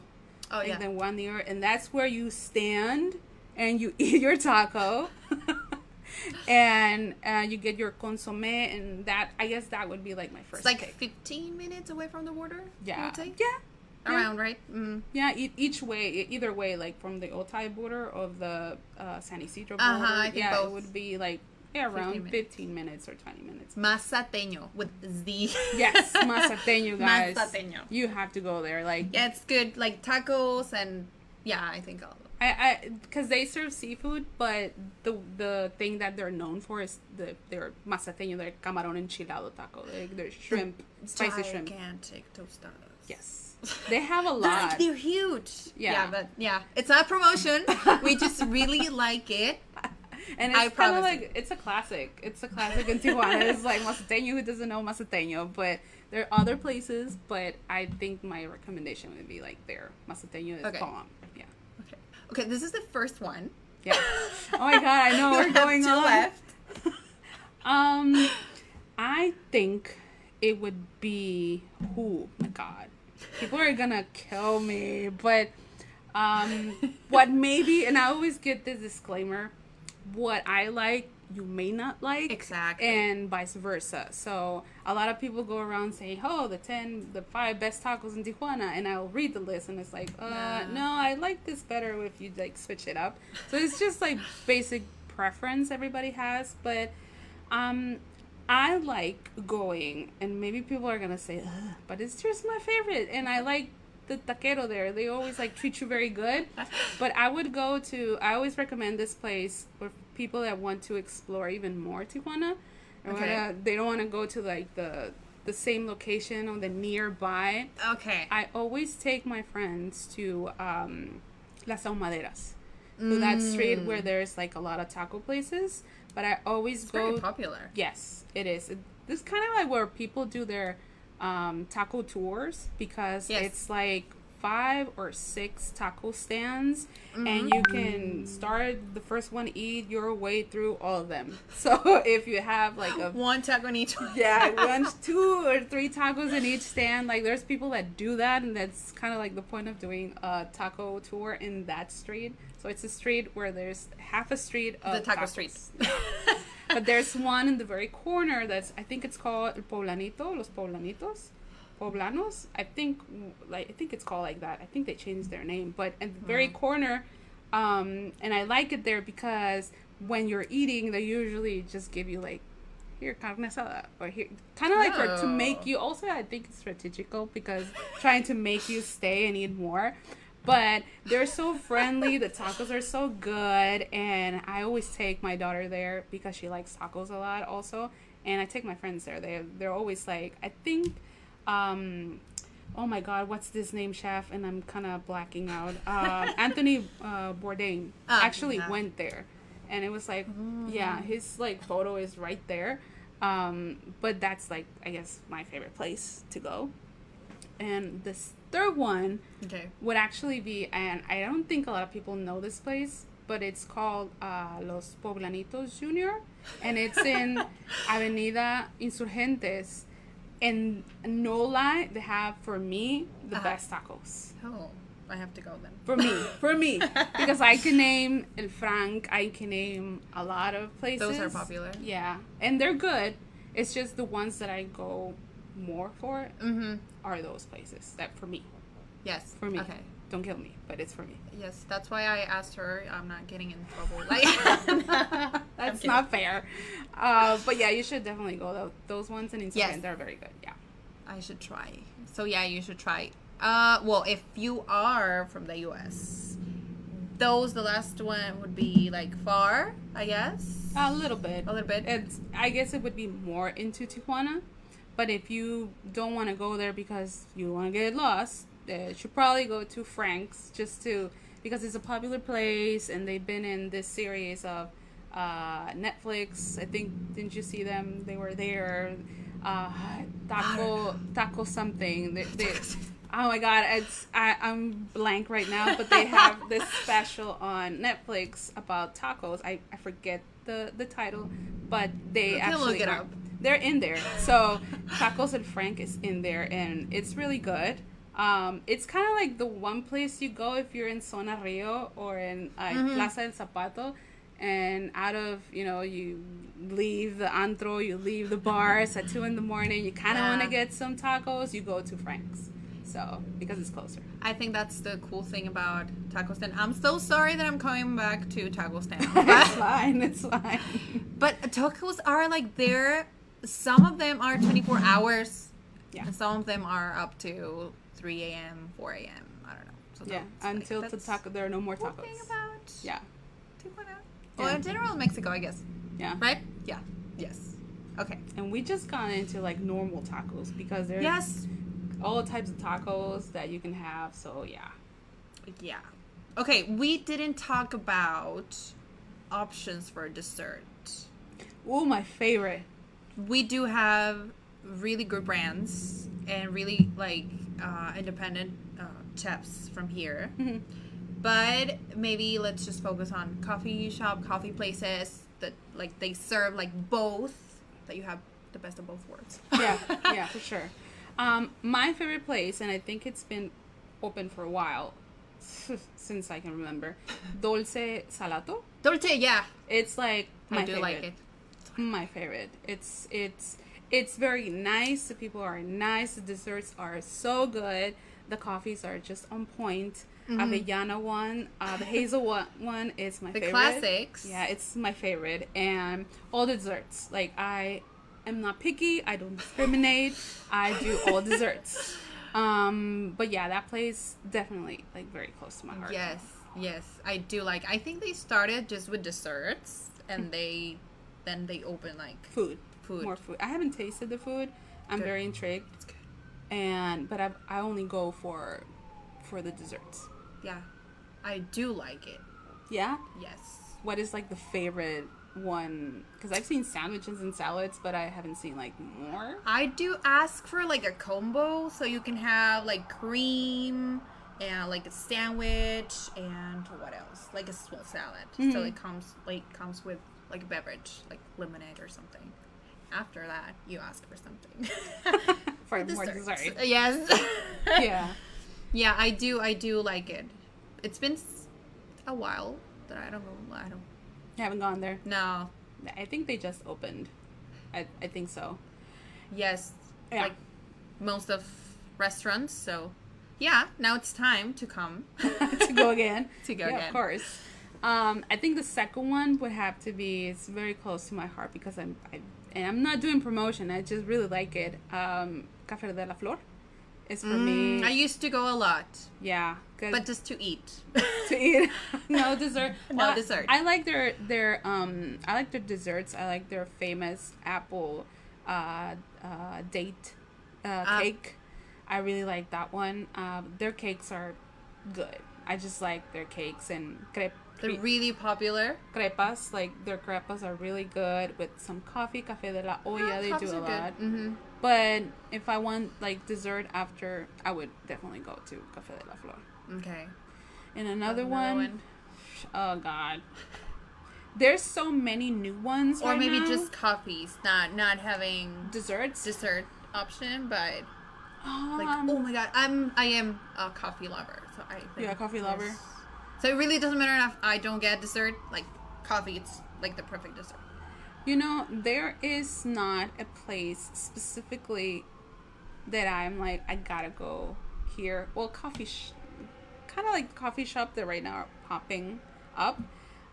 Oh yeah. the one near, and that's where you stand and you eat your taco. And uh, you get your consomme, and that I guess that would be like my first. It's like pick. 15 minutes away from the border. Yeah. Yeah. Yeah. Around right. Mm. Yeah, e- each way, either way, like from the Otay border of the uh, San Ysidro border. Uh-huh, I think yeah, both. it would be like yeah, around 15 15 minutes. minutes. or 20 minutes. Mazateño with Z. Yes, Mazateño, guys. Mazateño. You have to go there. Like, yeah, it's good. Like tacos and yeah, I think all. I, I, because they serve seafood, but the the thing that they're known for is the their Mazateño, their camarón enchilado taco, like their shrimp, spicy shrimp. Gigantic tostadas. Yes, they have a They're, lot. like, they're huge. Yeah. yeah, but yeah, it's not promotion. we just really like it. And I it's kind of like it's a classic. It's a classic in Tijuana. It's like Mazateño Who doesn't know Mazateño, But there are other places. But I think my recommendation would be like there. Mazateño is Okay. bomb. Okay. This is the first one. Yeah. Oh my god! I know we're going on. left. Um, I think it would be. Oh my god! People are gonna kill me. But um, what maybe, and I always get this disclaimer: what I like, you may not like. Exactly. And vice versa. So a lot of people go around saying, "Oh, the ten, the five best tacos in Tijuana," and I'll read the list, and it's like, uh, Nah. no, I like this better if you like switch it up. So it's just like basic preference everybody has, but um, I like going, and maybe people are gonna say, but it's just my favorite, and I like the taquero there. They always like treat you very good. But I would go to. I always recommend this place people that want to explore even more Tijuana. Or Okay. wanna- they don't want to go to like the the same location or the nearby. Okay. I always take my friends to um, Las Ahumaderas, to that street where there's like a lot of taco places. But I always it's go. very popular. Yes, it is. It, this is kind of like where people do their um, taco tours because Yes. it's like five or six taco stands, and you mm-hmm. can start the first one, eat your way through all of them. So if you have like a One taco in each one. yeah, one, two or three tacos in each stand. Like there's people that do that, and that's kind of like the point of doing a taco tour in that street. So it's a street where there's half a street of The taco tacos. streets. but there's one in the very corner that's I think it's called El Poblanito, Los Poblanitos, Poblanos. I think like I think it's called like that. I think they changed their name, but at the very corner, um, and I like it there because when you're eating, they usually just give you like here carne asada or here kind of like for to Oh. make you also I think it's strategical because trying to make you stay and eat more. But they're so friendly. The tacos are so good, and I always take my daughter there because she likes tacos a lot, also. And I take my friends there. They they're always like I think, um, oh my God, what's this name, chef? And I'm kind of blacking out. Um, Anthony uh, Bourdain Ah, actually yeah. went there, and it was like, yeah, his like photo is right there. Um, but that's like I guess my favorite place to go. And this third one Okay. would actually be, and I don't think a lot of people know this place, but it's called uh, Los Poblanitos Junior, and it's in Avenida Insurgentes. And no lie, they have for me the Uh-huh. best tacos. Oh, I have to go then. For me, for me, because I can name El Franc, I can name a lot of places. Those are popular. Yeah, and they're good. It's just the ones that I go more for Mm-hmm. are those places that for me, Yes. for me. Okay. Don't kill me, but it's for me. Yes, that's why I asked her. I'm not getting in trouble. Like, That's not fair. Uh, but yeah, you should definitely go. Though. Those ones in Instagram, Yes. they're very good. Yeah. I should try. So yeah, you should try. Uh, well, if you are from the U.S., those the last one would be like far, I guess. A little bit. A little bit. It's. I guess it would be more into Tijuana, but if you don't want to go there because you want to get lost, uh, should probably go to Franc's just to because it's a popular place and they've been in this series of uh, Netflix. I think didn't you see them? They were there. Uh, taco taco something. They, they, oh my god, it's I, I'm blank right now. But they have this special on Netflix about tacos. I, I forget the the title, but they can actually look it are- up. they're in there. So Tacos and Franc is in there, and it's really good. Um, it's kind of like the one place you go if you're in Zona Rio or in uh, Mm-hmm. Plaza del Zapato, and out of you know you leave the antro, you leave the bars at two in the morning. You kind of want to get some tacos, you go to Franc's. So because it's closer. I think that's the cool thing about taco stand. I'm so sorry that I'm coming back to taco stand, it's fine. It's fine. but tacos are like there. Some of them are 24 hours, Yeah. and some of them are up to 3 a.m., 4 a.m. I don't know. So Yeah. like, Until the that's taco, there are no more tacos. thing about Yeah. Tijuana. Well, Yeah. in general, Mexico, I guess. Yeah. Right? Yeah. Yes. Okay. And we just got into like normal tacos because there's Yes. all types of tacos that you can have. So yeah, Yeah. Okay, we didn't talk about options for dessert. oh my favorite. We do have really good brands and really like uh, independent uh, chefs from here. But maybe let's just focus on coffee shop, coffee places that like they serve like both. That you have the best of both worlds. Yeah, yeah, for sure. Um, my favorite place, and I think it's been open for a while since I can remember. Dolce Salato. Dolce, yeah, It's like my I do favorite. like it. my favorite. It's it's it's very nice. The people are nice. The desserts are so good. The coffees are just on point. Avellana one, uh, the hazel one is my Mm-hmm. The favorite. classics. Yeah, it's my favorite, and all the desserts. Like I am not picky. I don't discriminate. I do all desserts. Um, but yeah, that place definitely like very close to my heart. Yes, yes, I do like. I think they started just with desserts, and they then they open like food, Food. more food. I haven't tasted the food. I'm Good. very intrigued. And but I I only go for for the desserts. yeah, I do like it. Yeah. Yes, What is like the favorite one? Because I've seen sandwiches and salads, but I haven't seen like more. I do ask for like a combo, so you can have like cream and like a sandwich and what else? Like a small salad. Mm-hmm. So it comes like comes with like a beverage, like lemonade or something. After that, you ask for something. For more Desserts. dessert. Yes. yeah. yeah, I do. I do like it. It's been a while that I don't go. I don't. You haven't gone there. No. I think they just opened. I, I think so. Yes. Yeah. Like most of restaurants. So, yeah. Now it's time to come. to go again. To go yeah, again. Of course. Um, I think the second one would have to be. It's very close to my heart because I'm. I, and I'm not doing promotion. I just really like it. Um, Café de la Flor. Is for me. Mm, I used to go a lot, yeah. but just to eat. to eat. no dessert. No I- dessert. I like their their um. I like their desserts. I like their famous apple, uh, uh, date, uh, Ah. cake. I really like that one. Um, their cakes are good. I just like their cakes and crepe. They're really popular. crepas like their crepas are really good with some coffee café de la olla they do a lot Mm-hmm. but if i want like dessert after i would definitely go to café de la flor Okay. and another, Another one, one. oh god there's so many new ones Or right maybe now. just coffees, not not having desserts dessert option, but like um, oh my god, I'm I am a coffee lover, so I think You're a coffee lover? So it really doesn't matter if I don't get dessert. Like coffee, it's like the perfect dessert. You know, there is not a place specifically that I'm like, I gotta go here. Well, coffee, sh- kind of like coffee shop that right now are popping up.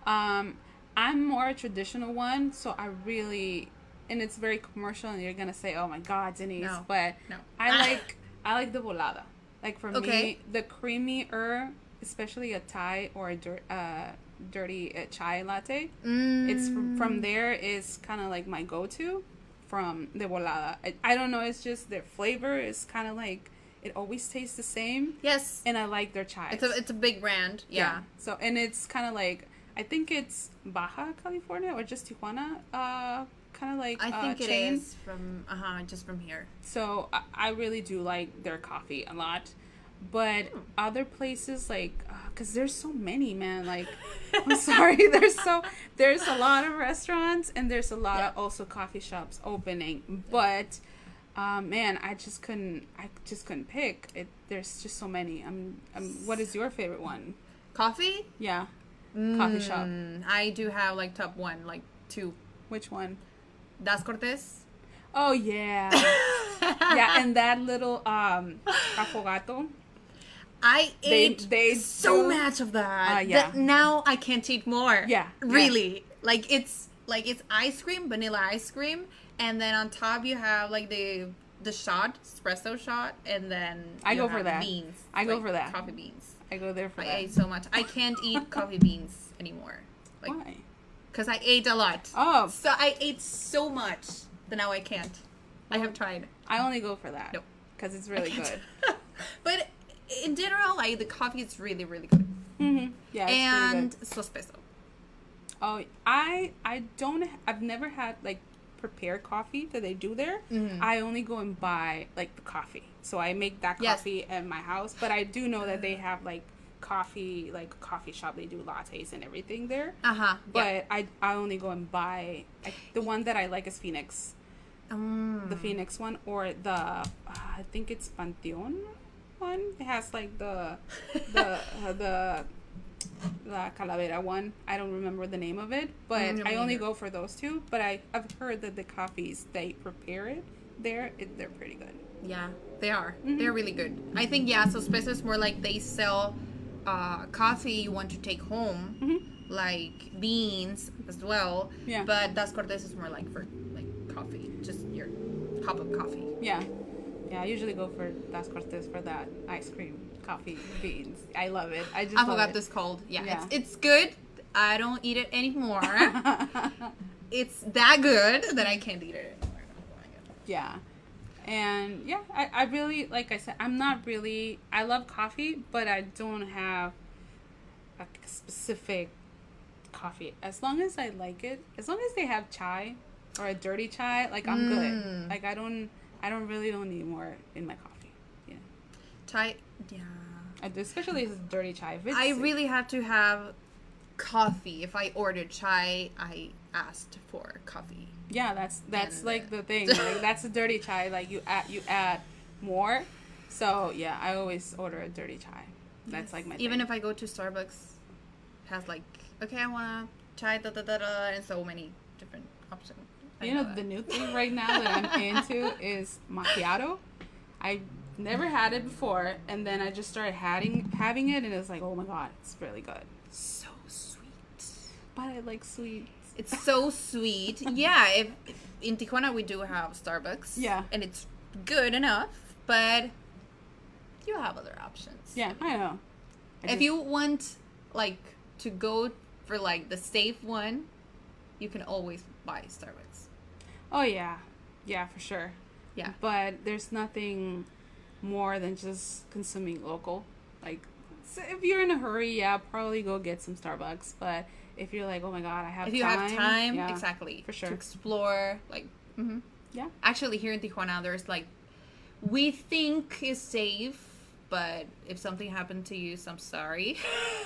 Um, I'm more a traditional one, so I really, and it's very commercial, and you're gonna say, "Oh my God, Denisse," No. but No. I like, I like the volada. Like for Okay. me, the creamier, especially a Thai or a dir- uh, dirty uh, chai latte. It's from, from there is kind of like my go-to from the volada. I, I don't know. It's just their flavor is kind of like it always tastes the same, Yes, and I like their chai. it's a it's a big brand. Yeah. So and it's kind of like I think it's Baja California or just Tijuana. Uh, kind of like I uh, think it chain. is from uh huh, just from here. So I, I really do like their coffee a lot. But Hmm. other places like, because there's so many, man. Like, I'm sorry, there's so there's a lot of restaurants and there's a lot of also coffee shops opening. But, um, man, I just couldn't, I just couldn't pick. It there's just so many. I'm, I'm what is your favorite one? Coffee? Yeah, coffee shop. Mm, I do have like top one, like two. Which one? Das Cortez. Oh yeah, yeah, and that little um affogato. I They- ate they so do- much of that Ah, yeah. that now I can't eat more. Yeah, yeah. really. Like it's like it's ice cream, vanilla ice cream, and then on top you have like the the shot, espresso shot, and then I go for that. Beans. I go for that. Coffee beans. I go there for I that. ate so much. I can't eat coffee beans anymore. Like Why? because I ate a lot. Oh, So I ate so much that now I can't. I have tried. I only go for that. Nope. Because it's really good. but in general, like the coffee is really really good. mm-hmm. Yeah, and really good. so special. Oh, I I don't. I've never had like prepared coffee that they do there. Mm-hmm. I only go and buy like the coffee. So I make that Yes. coffee at my house. But I do know that they have like coffee, like coffee shop. They do lattes and everything there. Uh huh. But I I only go and buy I, the one that I like is Phoenix. Mm. the Phoenix one or the uh, I think it's Pantheon one. It has like the the uh, the the calavera one. I don't remember the name of it, but Mm, I only go for those two. But I I've heard that the coffees they prepare it there, it, they're pretty good. Yeah, they are. Mm-hmm. They're really good. I think yeah. So special is more like they sell uh, coffee you want to take home, like beans as well. Mm-hmm. Yeah. But Das Cortez is more like for like coffee, just your cup of coffee. Yeah, yeah. I usually go for Das Cortez for that ice cream, coffee, beans. I love it. I just I forgot it. this cold. Yeah, Yeah. It's, it's good. I don't eat it anymore. it's that good that I can't eat it anymore. Yeah. And yeah, I, I really, like I said, I'm not really, I love coffee, but I don't have a specific coffee. As long as I like it, as long as they have chai or a dirty chai, like I'm Mm. good. Like I don't, I don't really don't need more in my coffee. Yeah. Chai. Yeah. Especially if it's dirty chai. It's, I really have to have coffee. If I ordered chai, I asked for coffee. yeah, that's that's And, like uh, the thing. Like, that's a dirty chai. Like you add you add more. So yeah, I always order a dirty chai. That's like my Even thing. if I go to Starbucks, has like okay, I want chai da da da da, and so many different options. You know, that. the new thing right now that I'm into is macchiato. I never had it before, and then I just started having having it, and it's like, oh my god, it's really good. so sweet. But I like sweet. It's so sweet. Yeah, if in Tijuana we do have Starbucks. Yeah. and it's good enough, but you have other options. Yeah, I know. I If just- you want like to go for like the safe one, you can always buy Starbucks. Oh yeah, yeah, for sure. Yeah. But there's nothing more than just consuming local. Like, so if you're in a hurry, yeah, probably go get some Starbucks. But if you're like, oh my god, I have If you time, have time, yeah, exactly, for sure. to explore, like, mm-hmm. Yeah. actually here in Tijuana, there's like, we think is safe, but if something happened to you, so I'm sorry.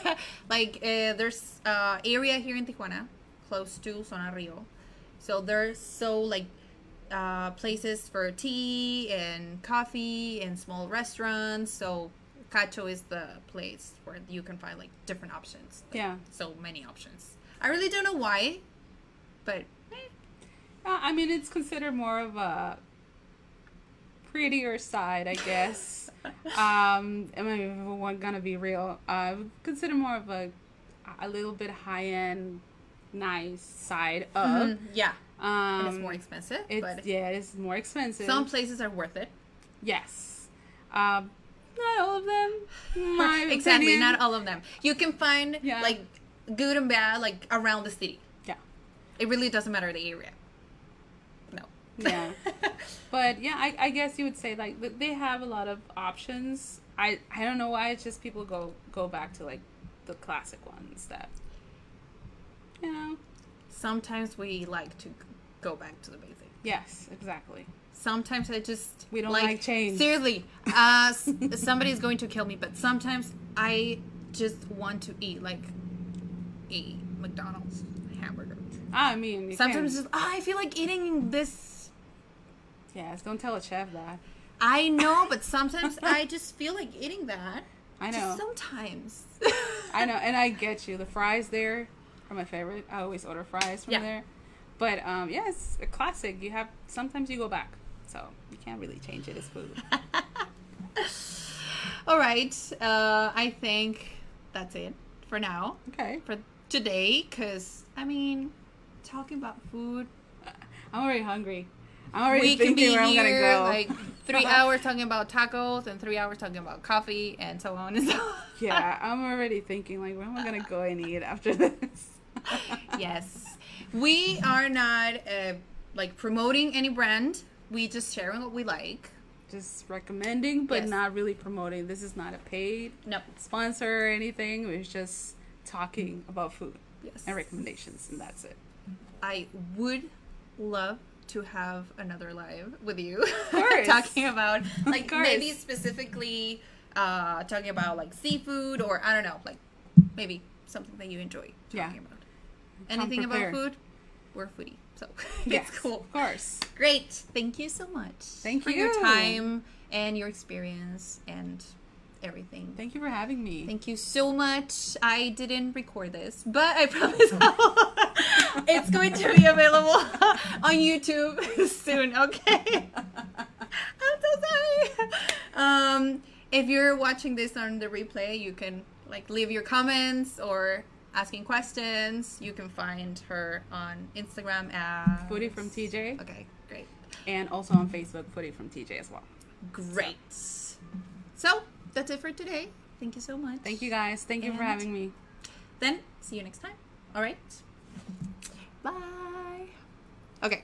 like, uh, there's uh area here in Tijuana, close to Zona Rio, so there's so like uh, places for tea and coffee and small restaurants. So Cacho is the place where you can find like different options. Like, Yeah. So many options. I really don't know why, but eh, Uh, I mean, it's considered more of a prettier side, I guess. um, I mean, if we're gonna be real, uh, consider more of a a little bit high end, nice side of. yeah, Um, and it's more expensive. It's but yeah, it's more expensive. some places are worth it. yes, um, not all of them. exactly, opinion. not all of them. You can find Yeah. like good and bad like around the city. Yeah, It really doesn't matter the area. No. yeah. but yeah, I, I guess you would say like they have a lot of options. I I don't know why it's just people go go back to like the classic ones that you know. Sometimes we like to go back to the basic. Yes, exactly. Sometimes I just We don't like change. Seriously, uh, is going to kill me. But sometimes I just want to eat like a McDonald's hamburger. I mean, Sometimes just, "Ah, I feel like eating this. yes. Don't tell a chef that. I know, but sometimes I just feel like eating that. I Just know. sometimes. I know, and I get you. The fries there are my favorite. I always order fries from Yeah. there. But um, yeah, it's a classic. You have sometimes you go back, so you can't really change it. It's food. All right. Uh, I think that's it for now. Okay, For today, because, I mean, talking about food I'm already hungry. I'm already we can be where I'm gonna here go. like three hours talking about tacos and three hours talking about coffee and so on and so on. yeah, I'm already thinking like where am I gonna go and eat after this? Yes. We are not uh, like promoting any brand. We just sharing what we like. Just recommending, but Yes. not really promoting. This is not a paid No. sponsor or anything. We're just talking about food Yes. and recommendations, and that's it. I would love to have another live with you. course. talking about like maybe specifically uh talking about like seafood or I don't know, like maybe something that you enjoy talking Yeah. about. Anything about food? We're foodie. So Yes, it's cool. Of course. Great. Thank you so much. Thank you for your time and your experience and everything. Thank you for having me. Thank you so much. I didn't record this, but I promise it's going to be available on YouTube soon. Okay. I'm so sorry. Um, if you're watching this on the replay, you can like leave your comments or asking questions. You can find her on Instagram at Foodie from TJ, Okay, great. and also on Facebook, Foodie from TJ as well. Great. So that's it for today. Thank you so much. Thank you guys. Thank you for having me. Then see you next time. All right. Bye. Okay.